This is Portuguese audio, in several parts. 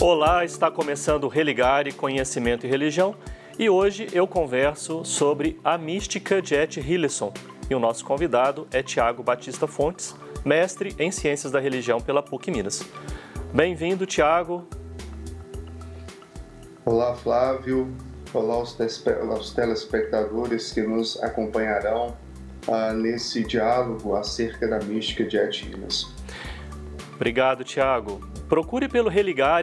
Olá, está começando o Religare Conhecimento e Religião e hoje eu converso sobre a mística de Et Hillesum e o nosso convidado é Tiago Batista Fontes, mestre em Ciências da Religião pela PUC Minas. Bem-vindo, Tiago. Olá, Flávio. Olá aos telespectadores que nos acompanharão uh, nesse diálogo acerca da mística de Et. Obrigado, Tiago. Procure pelo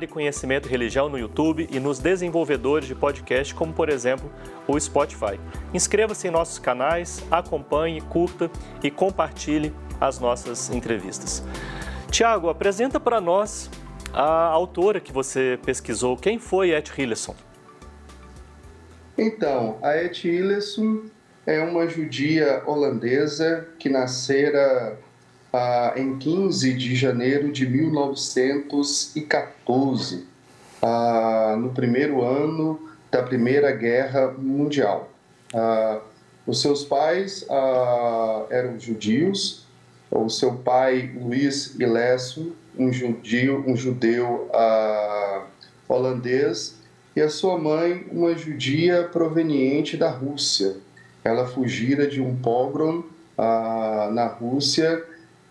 Conhecimento e Religião no YouTube e nos desenvolvedores de podcast, como por exemplo o Spotify. Inscreva-se em nossos canais, acompanhe, curta e compartilhe as nossas entrevistas. Tiago, apresenta para nós a autora que você pesquisou. Quem foi Et Hillesum? Então, a Et Hillesum é uma judia holandesa que nascera ah, em 15 de janeiro de 1914, ah, no primeiro ano da Primeira Guerra Mundial. Ah, os seus pais eram judios, o seu pai, Luiz Ilesso, um judeu, um judeu holandês, e a sua mãe, uma judia proveniente da Rússia. Ela fugira de um pogrom na Rússia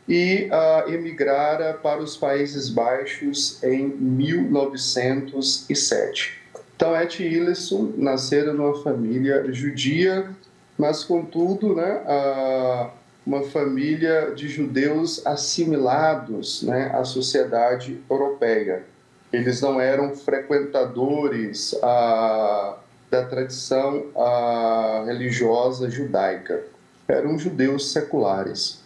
e uh, emigrara para os Países Baixos em 1907. Então, Et Hillesum nasceu numa família judia, mas, contudo, né, uh, uma família de judeus assimilados né, à sociedade europeia. Eles não eram frequentadores uh, da tradição religiosa judaica, eram judeus seculares.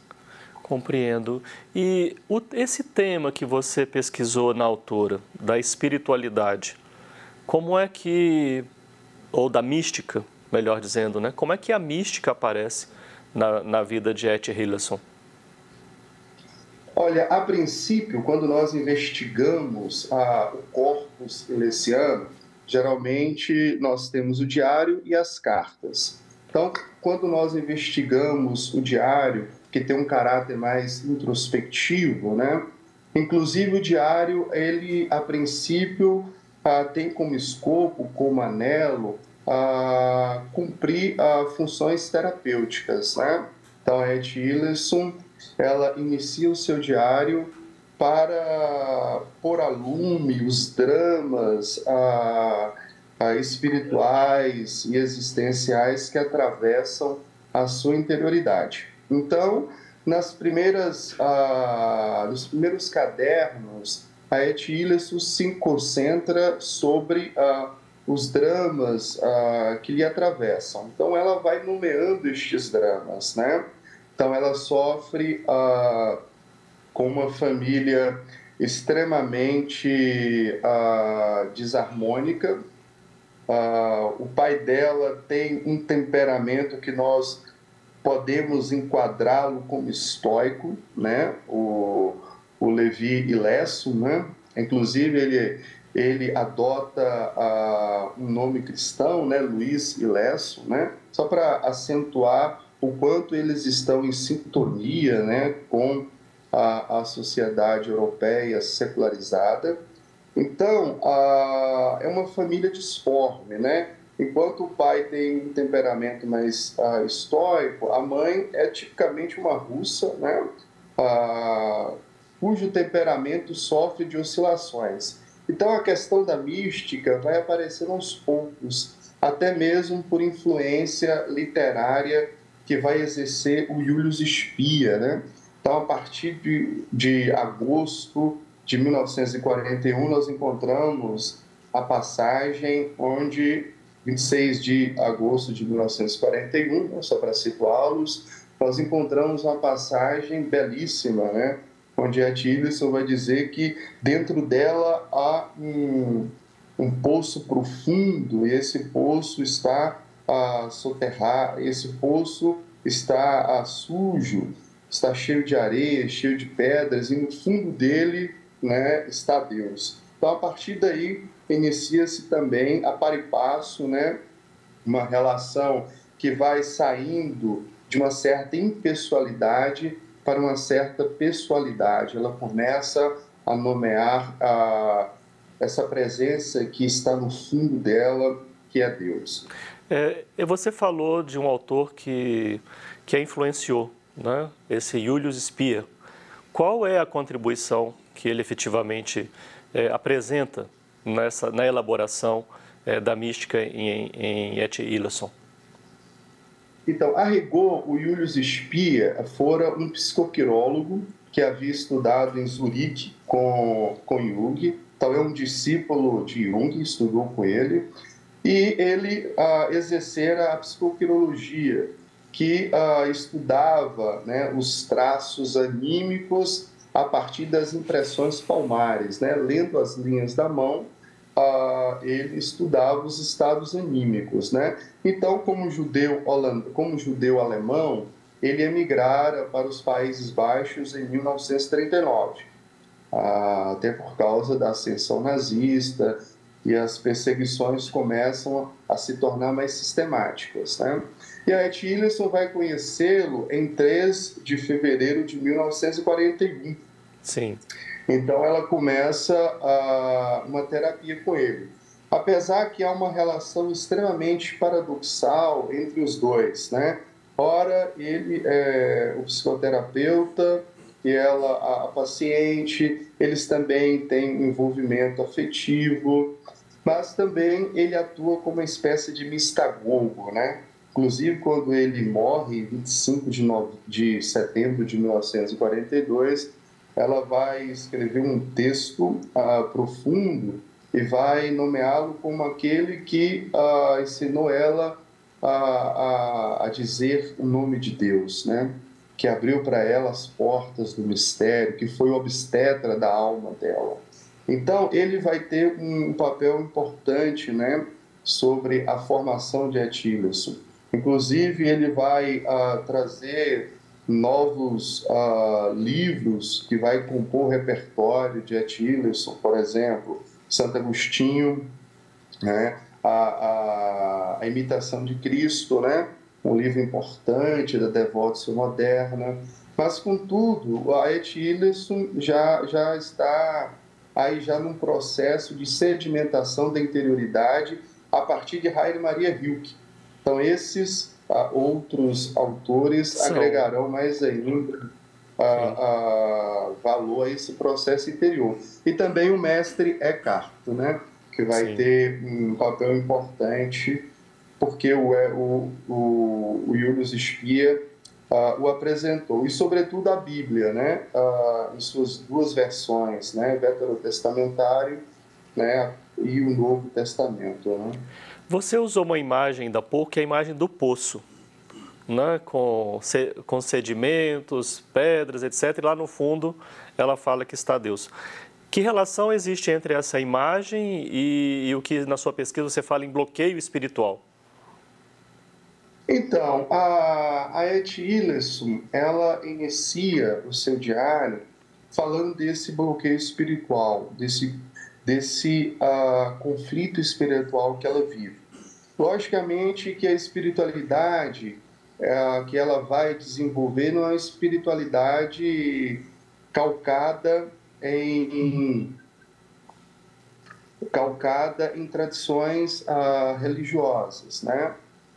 Compreendo. E o, esse tema que você pesquisou na autora, da espiritualidade, como é que, ou da mística, melhor dizendo, né? Como é que a mística aparece na, na vida de Et Hillesum? Olha, a princípio, quando nós investigamos a, o corpus elesiano, geralmente nós temos o diário e as cartas. Então, quando nós investigamos o diário, que tem um caráter mais introspectivo, né? Inclusive o diário, ele a princípio ah, tem como escopo, como anelo, ah, cumprir ah, funções terapêuticas, né? Então a Ed Hillesum, ela inicia o seu diário para pôr a lume os dramas ah, ah, espirituais e existenciais que atravessam a sua interioridade. Então, nas primeiras, ah, nos primeiros cadernos, a Et se concentra sobre ah, os dramas ah, que lhe atravessam. Então, ela vai nomeando estes dramas, né? Então, ela sofre com uma família extremamente desarmônica. O pai dela tem um temperamento que nós podemos enquadrá-lo como estoico, né? O, o Levi Ilesso, né? Inclusive ele ele adota uh, um nome cristão, né? Luiz Ilesso, né? Só para acentuar o quanto eles estão em sintonia, né? Com a, a sociedade europeia secularizada. Então, uh, é uma família disforme, né? Enquanto o pai tem um temperamento mais uh, estoico, a mãe é tipicamente uma russa, né? Uh, cujo temperamento sofre de oscilações. Então a questão da mística vai aparecer aos poucos, até mesmo por influência literária que vai exercer o Julius Spia, né? Então a partir de, de agosto de 1941 nós encontramos a passagem onde 26 de agosto de 1941, né, só para situá-los, nós encontramos uma passagem belíssima, né? onde a Tillerson vai dizer que dentro dela há um, um poço profundo e esse poço está a soterrar, esse poço está a, sujo, está cheio de areia, cheio de pedras e no fundo dele né, está Deus. Então, a partir daí, inicia-se também a par e passo, né, uma relação que vai saindo de uma certa impessoalidade para uma certa pessoalidade. Ela começa a nomear a, essa presença que está no fundo dela, que é Deus. É, você falou de um autor que, que a influenciou, né? esse Julius Speer. Qual é a contribuição que ele efetivamente é, apresenta nessa, na elaboração é, da mística em, em Et Ilson? Então, a rigor, o Julius Speer fora um psicoquirólogo que havia estudado em Zurique com, com Jung, então é um discípulo de Jung, estudou com ele, e ele ah, exercera a psicoquirologia, que ah, estudava né, os traços anímicos a partir das impressões palmares, né? lendo as linhas da mão, ah, ele estudava os estados anímicos, né? Então, como judeu, como judeu alemão, ele emigrara para os Países Baixos em 1939, ah, até por causa da ascensão nazista e as perseguições começam a se tornar mais sistemáticas, né? E a Etty vai conhecê-lo em 3 de fevereiro de 1941. Sim. Então ela começa a, uma terapia com ele. Apesar que há uma relação extremamente paradoxal entre os dois, né? Ora, ele é o psicoterapeuta e ela a, a paciente, eles também têm envolvimento afetivo, mas também ele atua como uma espécie de mistagogo, né? Inclusive, quando ele morre, em 25 de, no... de setembro de 1942, ela vai escrever um texto uh, profundo e vai nomeá-lo como aquele que uh, ensinou ela a, a, a, dizer o nome de Deus, né? que abriu para ela as portas do mistério, que foi o obstetra da alma dela. Então, ele vai ter um papel importante né, sobre a formação de Etílison. Inclusive, ele vai uh, trazer novos uh, livros que vai compor o repertório de Etílison, por exemplo, Santo Agostinho, né? a, a, a Imitação de Cristo, né? um livro importante da devoção moderna, mas contudo a Etílison já já está aí já num processo de sedimentação da interioridade a partir de Heine Maria Hilke. Então esses outros autores agregarão mais ainda a, a valor a esse processo interior. E também o mestre Eckhart, né? que vai Sim. ter um papel importante, porque o, é, o, o, o Julius Speer uh, o apresentou. E, sobretudo, a Bíblia, né? Uh, em suas duas versões, né? Veterotestamentário né? e o Novo Testamento. Né? Você usou uma imagem da que é a imagem do poço né, com, com sedimentos, pedras, etc. E lá no fundo ela fala que está Deus. Que relação existe entre essa imagem e, e o que na sua pesquisa você fala em bloqueio espiritual? Então, a, a Et ela inicia o seu diário falando desse bloqueio espiritual, desse, desse uh, conflito espiritual que ela vive. Logicamente que a espiritualidade é, que ela vai desenvolver numa espiritualidade calcada em, calcada em tradições ah, religiosas, né?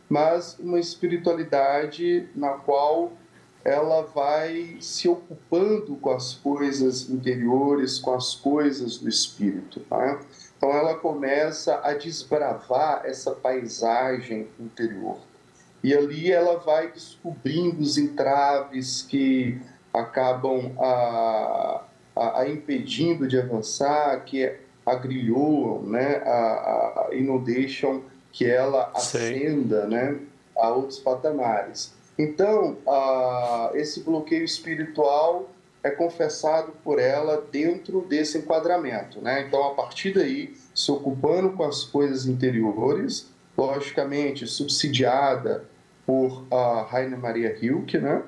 Mas uma espiritualidade na qual ela vai se ocupando com as coisas interiores, com as coisas do espírito. Né? Então ela começa a desbravar essa paisagem interior. E ali ela vai descobrindo os entraves que acabam a, a, a impedindo de avançar, que agrilhoam né, a, a, e não deixam que ela ascenda né, a outros patamares. Então, esse bloqueio espiritual é confessado por ela dentro desse enquadramento. Né? Então, a partir daí, se ocupando com as coisas interiores, logicamente subsidiada por a Rainer Maria Hilke, né?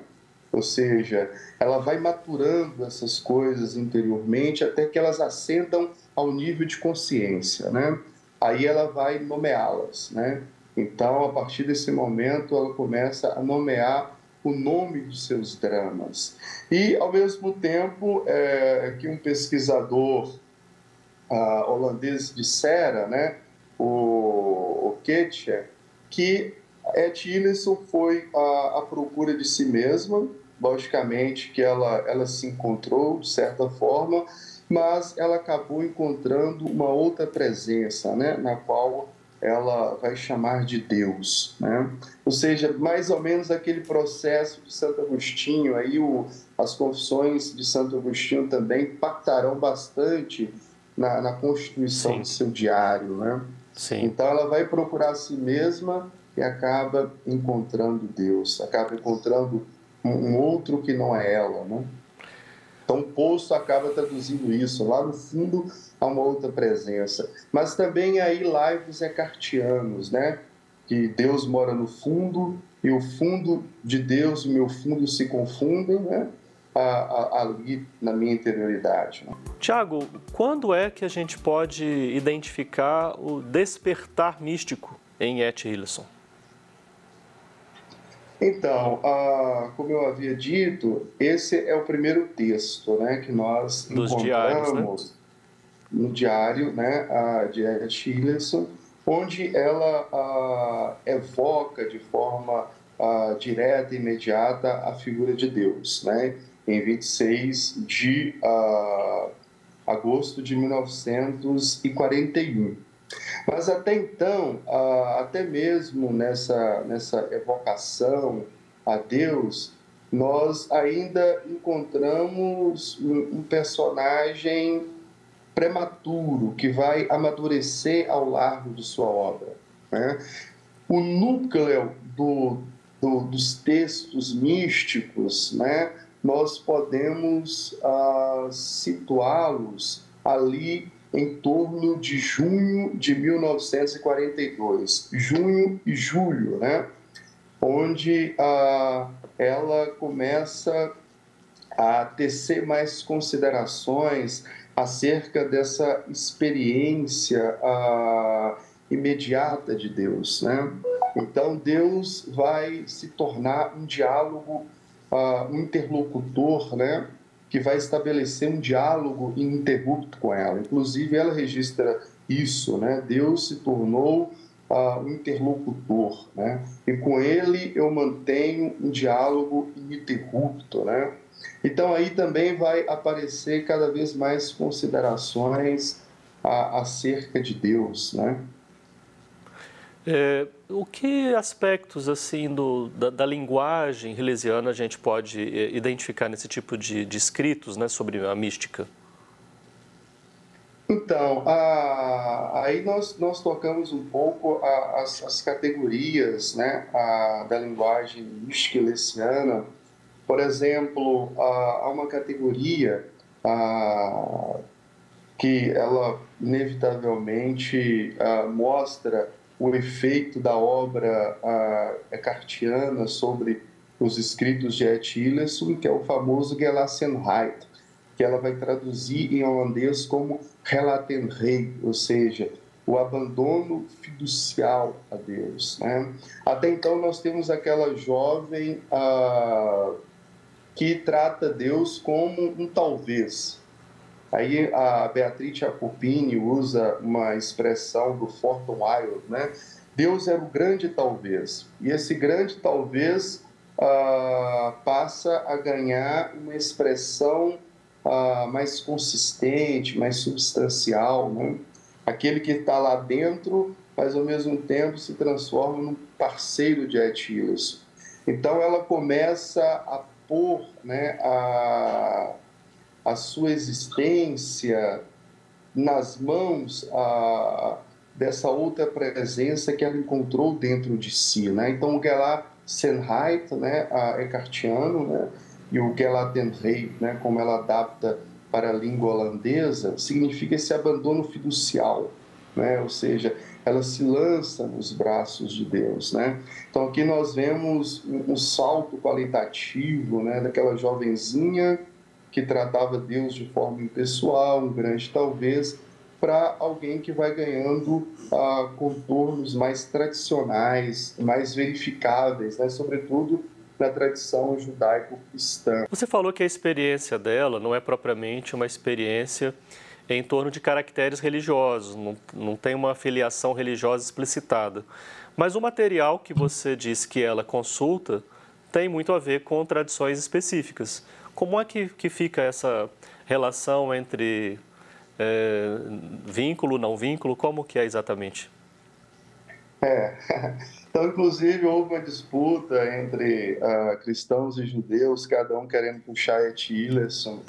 Ou seja, ela vai maturando essas coisas interiormente até que elas ascendam ao nível de consciência, né? Aí ela vai nomeá-las, né? Então, a partir desse momento, ela começa a nomear o nome dos seus dramas. E, ao mesmo tempo, é, que um pesquisador uh, holandês dissera, né, o, o Ketcher, que Ed Tillerson foi à, à procura de si mesma, logicamente que ela, ela se encontrou de certa forma, mas ela acabou encontrando uma outra presença, né, na qual ela vai chamar de Deus, né? Ou seja, mais ou menos aquele processo de Santo Agostinho, aí o, as confissões de Santo Agostinho também impactarão bastante na, na constituição Sim. do seu diário, né? Sim. Então ela vai procurar a si mesma e acaba encontrando Deus, acaba encontrando um, um outro que não é ela, né? Então, o poço acaba traduzindo isso. Lá no fundo há uma outra presença. Mas também aí laivos ecartianos, né? Que Deus mora no fundo e o fundo de Deus e o meu fundo se confundem, né? ali na minha interioridade. Né? Tiago, quando é que a gente pode identificar o despertar místico em Et Hillesson? Então, ah, como eu havia dito, esse é o primeiro texto né, que nós Dos encontramos diários, né? no diário né, de Edith Hillesson, onde ela ah, evoca de forma ah, direta e imediata a figura de Deus, né, em 26 de agosto de 1941. Mas até então, até mesmo nessa, nessa evocação a Deus, nós ainda encontramos um personagem prematuro que vai amadurecer ao largo de sua obra. Né? O núcleo do, do, dos textos místicos, né, nós podemos uh, situá-los ali em torno de junho de 1942, junho e julho, né? onde ah, ela começa a tecer mais considerações acerca dessa experiência ah, imediata de Deus. Né? Então, Deus vai se tornar um diálogo, ah, um interlocutor, né? que vai estabelecer um diálogo ininterrupto com ela. Inclusive, ela registra isso, né? Deus se tornou uh, um interlocutor, né? E com ele eu mantenho um diálogo ininterrupto, né? Então aí também vai aparecer cada vez mais considerações acerca de Deus, né? É, o que aspectos assim do, da, da, linguagem relesiana a gente pode é, identificar nesse tipo de, de escritos né, sobre a mística? Então, a, aí nós, nós tocamos um pouco a, as, as, categorias né, a, da linguagem mística. Por exemplo, há uma categoria que ela inevitavelmente mostra o efeito da obra cartiana sobre os escritos de Et Hillesum, que é o famoso Gelassenheit, que ela vai traduzir em holandês como Relatenrei, ou seja, o abandono fiducial a Deus. Né? Até então nós temos aquela jovem uh, que trata Deus como um talvez, Aí a Beatriz Jacopini usa uma expressão do Forton Wild, né? Deus era o grande talvez. E esse grande talvez uh, passa a ganhar uma expressão uh, mais consistente, mais substancial, né? Aquele que está lá dentro, mas ao mesmo tempo se transforma num parceiro de Etilos. Então ela começa a pôr né, a a sua existência nas mãos a, dessa outra presença que ela encontrou dentro de si. Né? Então, o Gelassenheit, né, a Eckartiano, né, e o Gelatenrei, né, como ela adapta para a língua holandesa, significa esse abandono fiducial, né? ou seja, ela se lança nos braços de Deus. Né? Então, aqui nós vemos um salto qualitativo né, daquela jovenzinha que tratava Deus de forma impessoal, um grande talvez, para alguém que vai ganhando ah, contornos mais tradicionais, mais verificáveis, né? sobretudo na tradição judaico-cristã. Você falou que a experiência dela não é propriamente uma experiência em torno de caracteres religiosos, não, não tem uma filiação religiosa explicitada. Mas o material que você disse que ela consulta tem muito a ver com tradições específicas. Como é que, que fica essa relação entre é, vínculo, não vínculo? Como que é exatamente? É. Então, inclusive, houve uma disputa entre uh, cristãos e judeus, cada um querendo puxar Ed Hillerson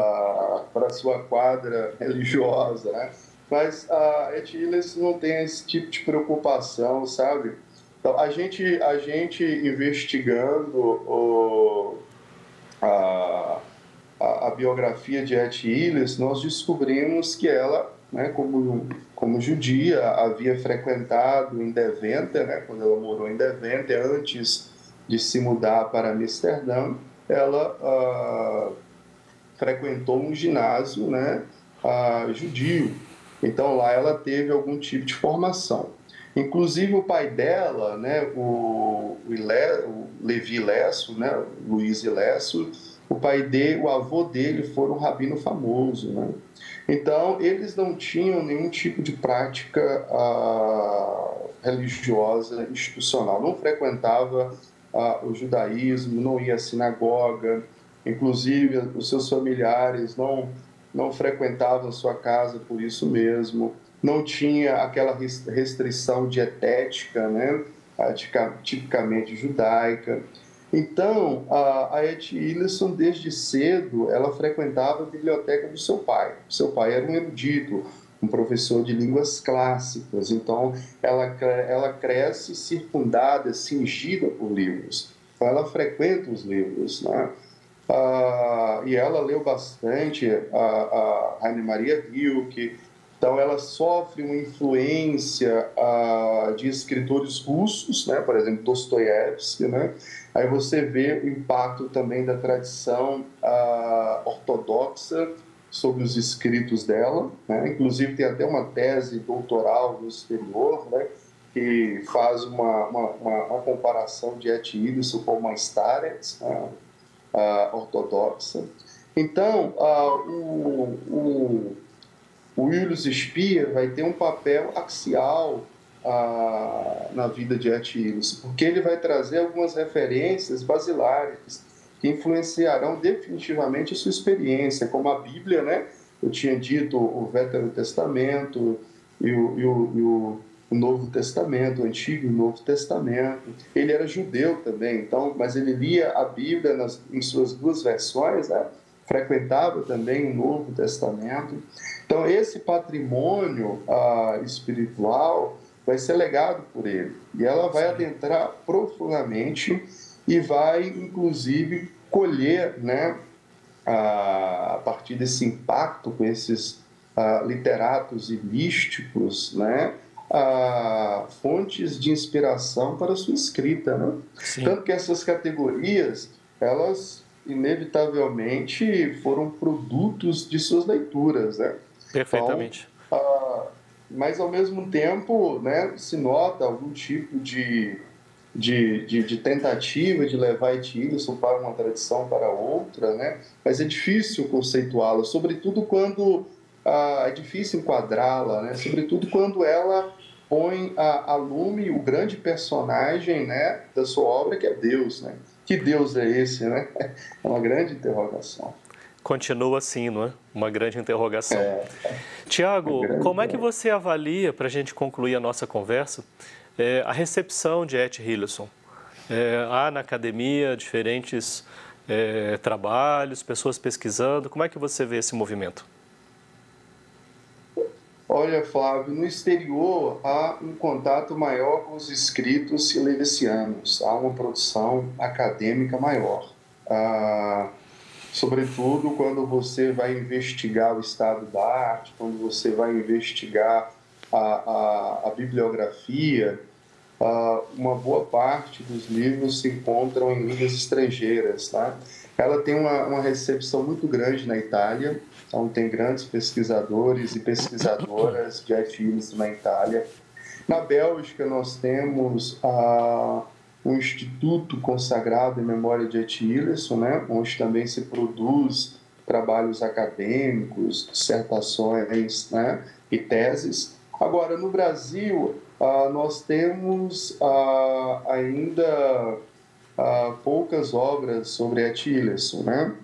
uh, para sua quadra religiosa, né? Mas a uh, Ed Hillerson não tem esse tipo de preocupação, sabe? Então, a gente, a gente investigando o, a, a, a biografia de Ed Hillerson, nós descobrimos que ela né, como, como judia, havia frequentado em Deventer, né, quando ela morou em Deventer, antes de se mudar para Amsterdã, ela ah, frequentou um ginásio né, ah, judio. Então lá ela teve algum tipo de formação. Inclusive o pai dela, né, o, o, Ile, o Levi Lesso, né, Luiz Lesso, o pai dele, o avô dele foi um rabino famoso, né? Então, eles não tinham nenhum tipo de prática ah, religiosa institucional, não frequentava ah, o judaísmo, não ia à sinagoga, inclusive os seus familiares não, não frequentavam sua casa por isso mesmo, não tinha aquela restrição dietética, né, ah, tipicamente judaica. Então, a, a Illerson, desde cedo, ela frequentava a biblioteca do seu pai. Seu pai era um erudito, um professor de línguas clássicas. Então, ela, ela cresce circundada, cingida por livros. Então, ela frequenta os livros, né? Ah, e ela leu bastante a, a Raine Maria Rilke, então, ela sofre uma influência uh, de escritores russos, né? por exemplo, Dostoiévski. Né? Aí você vê o impacto também da tradição uh, ortodoxa sobre os escritos dela. Né? Inclusive, tem até uma tese doutoral no exterior né? que faz uma, uma, uma, uma comparação de Et Illius com uma Starets né? uh, ortodoxa. Então, o, o o Willis Spear vai ter um papel axial ah, na vida de Attilus, porque ele vai trazer algumas referências basilares que influenciarão definitivamente a sua experiência, como a Bíblia, né? Eu tinha dito o Velho Testamento e o, e o, e o Novo Testamento, o Antigo e o Novo Testamento. Ele era judeu também, então, mas ele lia a Bíblia nas, em suas duas versões, né? Frequentava também o Novo Testamento. Então, esse patrimônio ah, espiritual vai ser legado por ele. E ela vai adentrar profundamente e vai, inclusive, colher, né, a partir desse impacto com esses ah, literatos e místicos, né, fontes de inspiração para a sua escrita. Né? Tanto que essas categorias, elas inevitavelmente foram produtos de suas leituras, né? Perfeitamente. Então, ah, mas ao mesmo tempo, né, se nota algum tipo de, de, de, de tentativa de levar Etilson para uma tradição para outra, né? Mas é difícil conceituá-la, sobretudo quando ah, é difícil enquadrá-la, né? Sobretudo quando ela põe a, a lume o grande personagem, né, da sua obra que é Deus, né? Que Deus é esse, né? É uma grande interrogação. Continua assim, não é? Uma grande interrogação. É, Tiago, como é que você avalia, para a gente concluir a nossa conversa, é, a recepção de Et Hillesson? É, há na academia diferentes é, trabalhos, pessoas pesquisando. Como é que você vê esse movimento? Olha, Flávio, no exterior há um contato maior com os escritos silesianos, há uma produção acadêmica maior. Ah, sobretudo quando você vai investigar o estado da arte, quando você vai investigar a, a, a bibliografia, uma boa parte dos livros se encontram em línguas estrangeiras. Tá? Ela tem uma, uma recepção muito grande na Itália, então, tem grandes pesquisadores e pesquisadoras de artigos na Itália. Na Bélgica, nós temos um instituto consagrado em memória de Ed Hillerson, né, onde também se produz trabalhos acadêmicos, dissertações né, e teses. Agora, no Brasil, ah, nós temos ah, ainda ah, poucas obras sobre Etilson, né?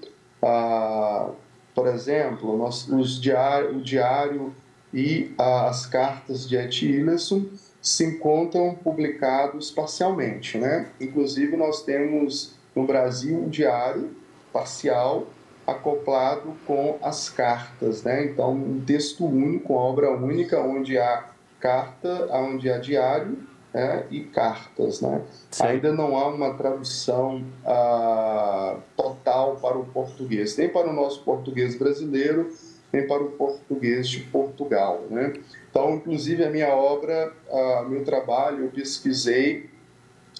por exemplo, nós, os diário, o diário e as cartas de Etilson se encontram publicados parcialmente, né? Inclusive nós temos no Brasil um diário parcial acoplado com as cartas, né? Então um texto único, uma obra única onde há carta, onde há diário né? e cartas, né? Ainda não há uma tradução ah, total para o português, nem para o nosso português brasileiro, nem para o português de Portugal, né? Então, inclusive, a minha obra, uh, meu trabalho, eu pesquisei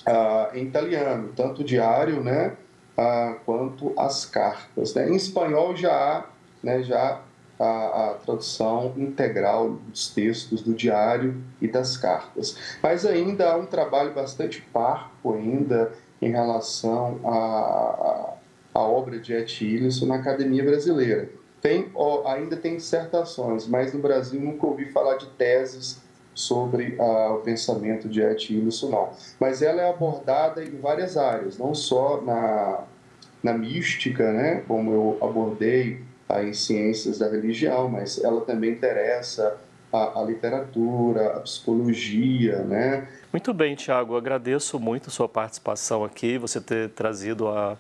uh, em italiano, tanto o diário, né, uh, quanto as cartas. Né? Em espanhol já há né, já a, a, tradução integral dos textos do diário e das cartas. Mas ainda há um trabalho bastante parco ainda em relação à, à obra de Etilisson na Academia Brasileira. Tem, ó, ainda tem dissertações, mas no Brasil nunca ouvi falar de teses sobre ah, o pensamento de Eti Illuso, não. Mas ela é abordada em várias áreas, não só na, na mística, né, como eu abordei em ciências da religião, mas ela também interessa a, a, literatura, a psicologia, né? Muito bem, Tiago, agradeço muito a sua participação aqui, você ter trazido a,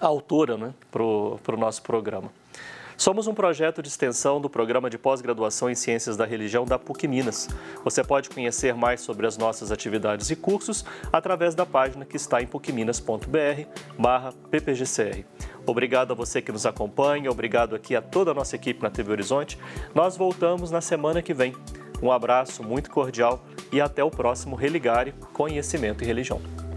a autora né, para o nosso programa. Somos um projeto de extensão do programa de pós-graduação em Ciências da Religião da PUC Minas. Você pode conhecer mais sobre as nossas atividades e cursos através da página que está em pucminas.br/ppgcr. Obrigado a você que nos acompanha, obrigado aqui a toda a nossa equipe na TV Horizonte. Nós voltamos na semana que vem. Um abraço muito cordial e até o próximo Religare Conhecimento e Religião.